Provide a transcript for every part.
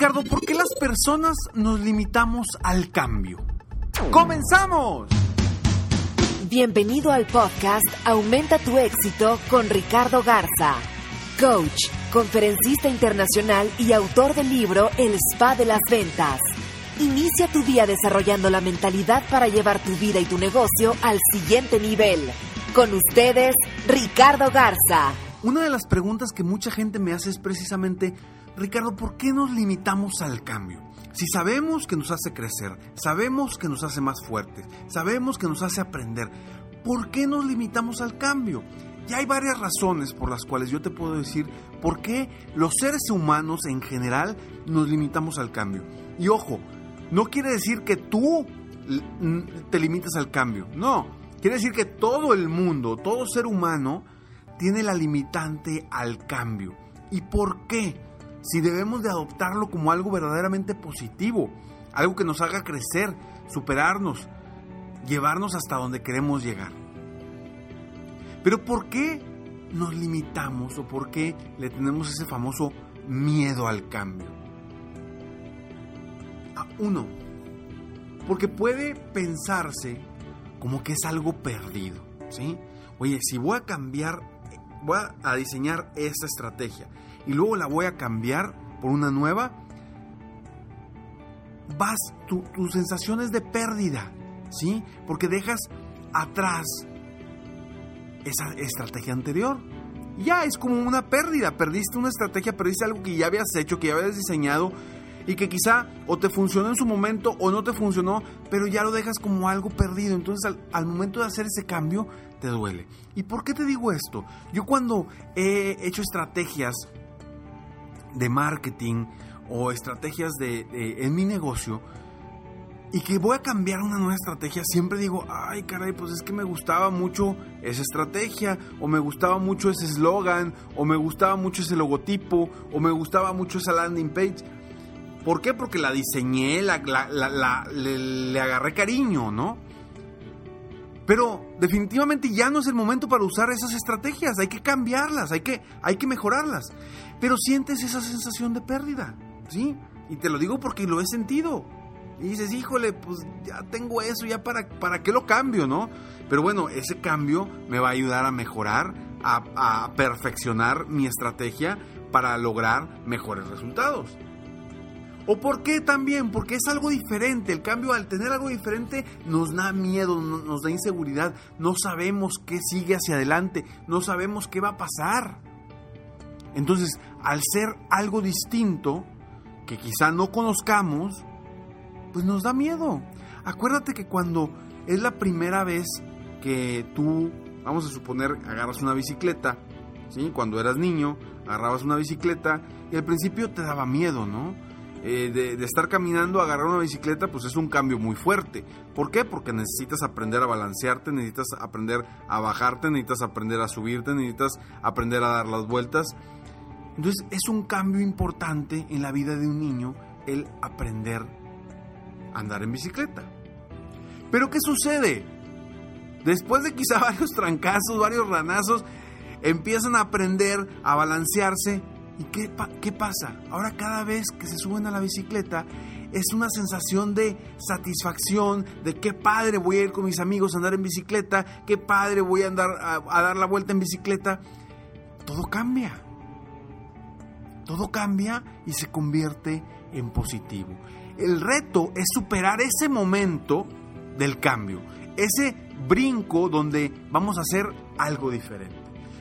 Ricardo, ¿por qué las personas nos limitamos al cambio? ¡Comenzamos! Bienvenido al podcast Aumenta tu éxito con Ricardo Garza, coach, conferencista internacional y autor del libro El Spa de las Ventas. Inicia tu día desarrollando la mentalidad para llevar tu vida y tu negocio al siguiente nivel. Con ustedes, Ricardo Garza. Una de las preguntas que mucha gente me hace es precisamente, Ricardo, ¿por qué nos limitamos al cambio? Si sabemos que nos hace crecer, sabemos que nos hace más fuertes, sabemos que nos hace aprender, ¿por qué nos limitamos al cambio? Y hay varias razones por las cuales yo te puedo decir por qué los seres humanos en general nos limitamos al cambio. Y ojo, no quiere decir que tú te limites al cambio, no, quiere decir que todo el mundo, todo ser humano, tiene la limitante al cambio. ¿Y por qué? Si debemos de adoptarlo como algo verdaderamente positivo, algo que nos haga crecer, superarnos, llevarnos hasta donde queremos llegar. Pero ¿por qué nos limitamos o por qué le tenemos ese famoso miedo al cambio? Ah, uno, porque puede pensarse como que es algo perdido, ¿sí? Oye, si voy a cambiar voy a diseñar esta estrategia y luego la voy a cambiar por una nueva, vas, tu, tu sensación es de pérdida, ¿sí? Porque dejas atrás esa estrategia anterior. Ya es como una pérdida, perdiste una estrategia, perdiste algo que ya habías hecho, que ya habías diseñado y que quizá o te funcionó en su momento o no te funcionó, pero ya lo dejas como algo perdido. Entonces al, al momento de hacer ese cambio te duele. ¿Y por qué te digo esto? Yo cuando he hecho estrategias de marketing o estrategias de, en mi negocio y que voy a cambiar una nueva estrategia, siempre digo, ay caray, pues es que me gustaba mucho esa estrategia, o me gustaba mucho ese eslogan, o me gustaba mucho ese logotipo, o me gustaba mucho esa landing page. ¿Por qué? Porque la diseñé, la, le agarré cariño, ¿no? Pero definitivamente ya no es el momento para usar esas estrategias, hay que cambiarlas, hay que, hay que mejorarlas. Pero sientes esa sensación de pérdida, ¿sí? Y te lo digo porque lo he sentido. Y dices, híjole, pues ya tengo eso, ya para, para qué lo cambio, ¿no? Pero bueno, ese cambio me va a ayudar a mejorar, a, a perfeccionar mi estrategia para lograr mejores resultados. ¿O por qué también? Porque es algo diferente. El cambio al tener algo diferente nos da miedo, nos da inseguridad. No sabemos qué sigue hacia adelante, no sabemos qué va a pasar. Entonces, al ser algo distinto, que quizá no conozcamos, pues nos da miedo. Acuérdate que cuando es la primera vez que tú, vamos a suponer, agarras una bicicleta, ¿sí? Cuando eras niño, agarrabas una bicicleta y al principio te daba miedo, ¿no? Eh, de, de, estar caminando agarrar una bicicleta, pues es un cambio muy fuerte. ¿Por qué? Porque necesitas aprender a balancearte, necesitas aprender a bajarte, necesitas aprender a subirte, necesitas aprender a dar las vueltas. Entonces es un cambio importante en la vida de un niño el aprender a andar en bicicleta. Pero ¿qué sucede? Después de quizá varios trancazos, varios ranazos, empiezan a aprender a balancearse ¿Y qué, pasa? Ahora cada vez que se suben a la bicicleta es una sensación de satisfacción, de qué padre voy a ir con mis amigos a andar en bicicleta, qué padre voy a andar a, a dar la vuelta en bicicleta. Todo cambia. Todo cambia y se convierte en positivo. El reto es superar ese momento del cambio, ese brinco donde vamos a hacer algo diferente.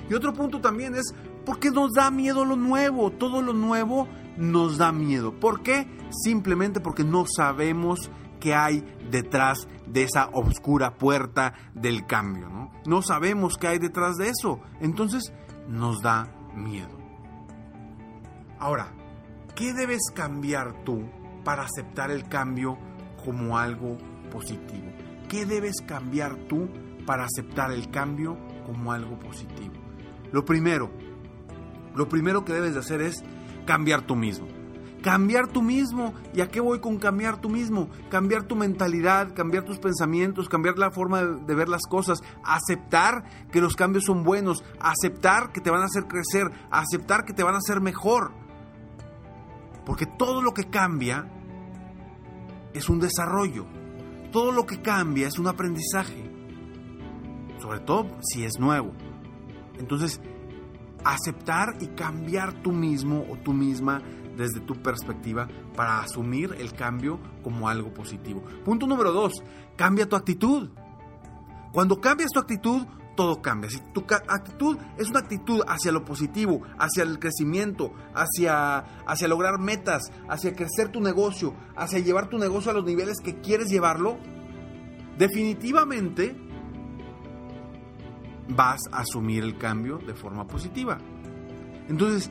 Y otro punto también es porque nos da miedo lo nuevo, todo lo nuevo nos da miedo. ¿Por qué? Simplemente porque no sabemos qué hay detrás de esa oscura puerta del cambio, ¿no? No sabemos qué hay detrás de eso, entonces nos da miedo. Ahora, ¿qué debes cambiar tú para aceptar el cambio como algo positivo? ¿Qué debes cambiar tú para aceptar el cambio como algo positivo? Lo primero, lo primero que debes de hacer es cambiar tú mismo. Cambiar tú mismo. ¿Y a qué voy con cambiar tú mismo? Cambiar tu mentalidad, cambiar tus pensamientos, cambiar la forma de, ver las cosas, aceptar que los cambios son buenos, aceptar que te van a hacer crecer, aceptar que te van a hacer mejor. Porque todo lo que cambia es un desarrollo. Todo lo que cambia es un aprendizaje. Sobre todo si es nuevo. Entonces, aceptar y cambiar tú mismo o tú misma desde tu perspectiva para asumir el cambio como algo positivo. Punto número dos, cambia tu actitud. Cuando cambias tu actitud, todo cambia. Si tu actitud es una actitud hacia lo positivo, hacia el crecimiento, hacia, hacia lograr metas, hacia crecer tu negocio, hacia llevar tu negocio a los niveles que quieres llevarlo, definitivamente vas a asumir el cambio de forma positiva. Entonces,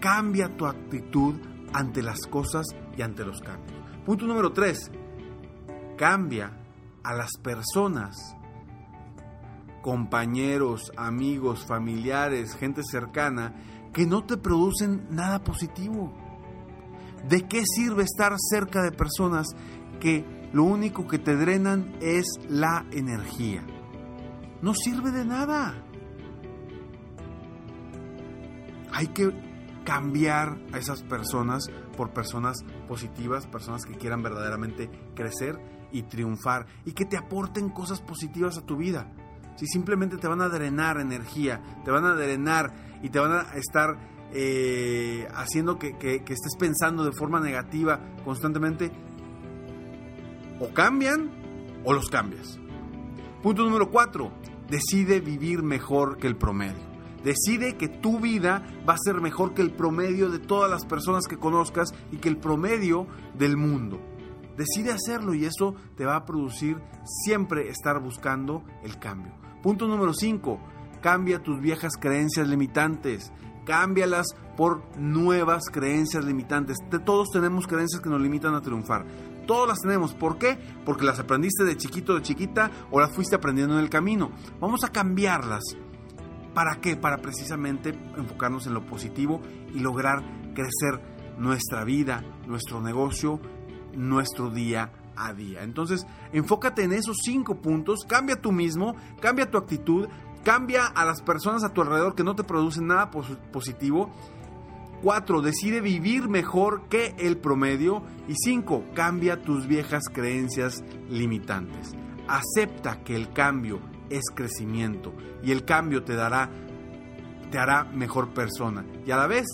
cambia tu actitud ante las cosas y ante los cambios. Punto número tres, cambia a las personas, compañeros, amigos, familiares, gente cercana, que no te producen nada positivo. ¿De qué sirve estar cerca de personas que lo único que te drenan es la energía? No sirve de nada. Hay que cambiar a esas personas por personas positivas, personas que quieran verdaderamente crecer y triunfar y que te aporten cosas positivas a tu vida. Si simplemente te van a drenar energía, te van a drenar y te van a estar eh, haciendo que, que estés pensando de forma negativa constantemente, o cambian o los cambias. Punto número cuatro, decide vivir mejor que el promedio. Decide que tu vida va a ser mejor que el promedio de todas las personas que conozcas y que el promedio del mundo. Decide hacerlo y eso te va a producir siempre estar buscando el cambio. Punto número 5. Cambia tus viejas creencias limitantes. Cámbialas por nuevas creencias limitantes. Todos tenemos creencias que nos limitan a triunfar. Todas las tenemos. ¿Por qué? Porque las aprendiste de chiquito, de chiquita o las fuiste aprendiendo en el camino. Vamos a cambiarlas ¿Para qué? Para precisamente enfocarnos en lo positivo y lograr crecer nuestra vida, nuestro negocio, nuestro día a día. Entonces, enfócate en esos cinco puntos, cambia tú mismo, cambia tu actitud, cambia a las personas a tu alrededor que no te producen nada positivo. Cuatro, decide vivir mejor que el promedio. Y cinco, cambia tus viejas creencias limitantes. Acepta que el cambio es crecimiento y el cambio te dará te hará mejor persona y a la vez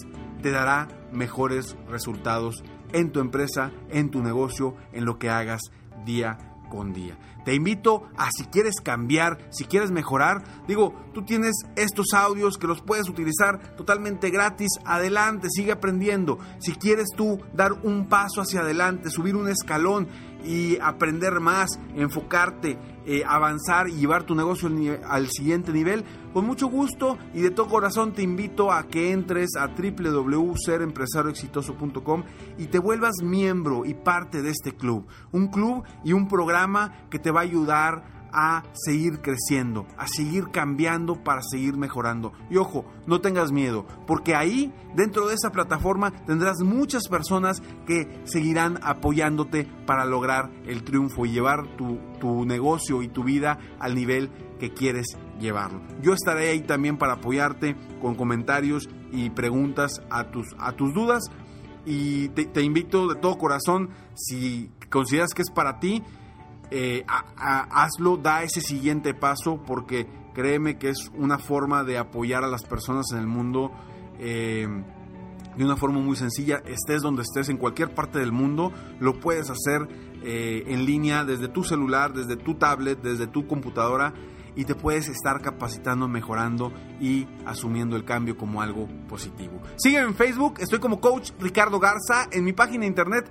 te dará mejores resultados en tu empresa, en tu negocio, en lo que hagas día día. Te invito a si quieres cambiar, si quieres mejorar, digo, tú tienes estos audios que los puedes utilizar totalmente gratis, adelante, sigue aprendiendo. Si quieres tú dar un paso hacia adelante, subir un escalón y aprender más, enfocarte, eh, avanzar y llevar tu negocio al siguiente nivel, con mucho gusto y de todo corazón te invito a que entres a www.serempresarioexitoso.com y te vuelvas miembro y parte de este club. Un club y un programa que te va a ayudar a seguir creciendo, a seguir cambiando para seguir mejorando. Y ojo, no tengas miedo, porque ahí, dentro de esa plataforma, tendrás muchas personas que seguirán apoyándote para lograr el triunfo y llevar tu, negocio y tu vida al nivel que quieres llevarlo. Yo estaré ahí también para apoyarte con comentarios y preguntas a tus, a tus dudas. Y te, te invito de todo corazón, si consideras que es para ti, eh, hazlo, da ese siguiente paso porque créeme que es una forma de apoyar a las personas en el mundo eh, de una forma muy sencilla, estés donde estés, en cualquier parte del mundo, lo puedes hacer eh, en línea desde tu celular, desde tu tablet, desde tu computadora y te puedes estar capacitando, mejorando y asumiendo el cambio como algo positivo. Sígueme en Facebook, estoy como Coach Ricardo Garza, en mi página de internet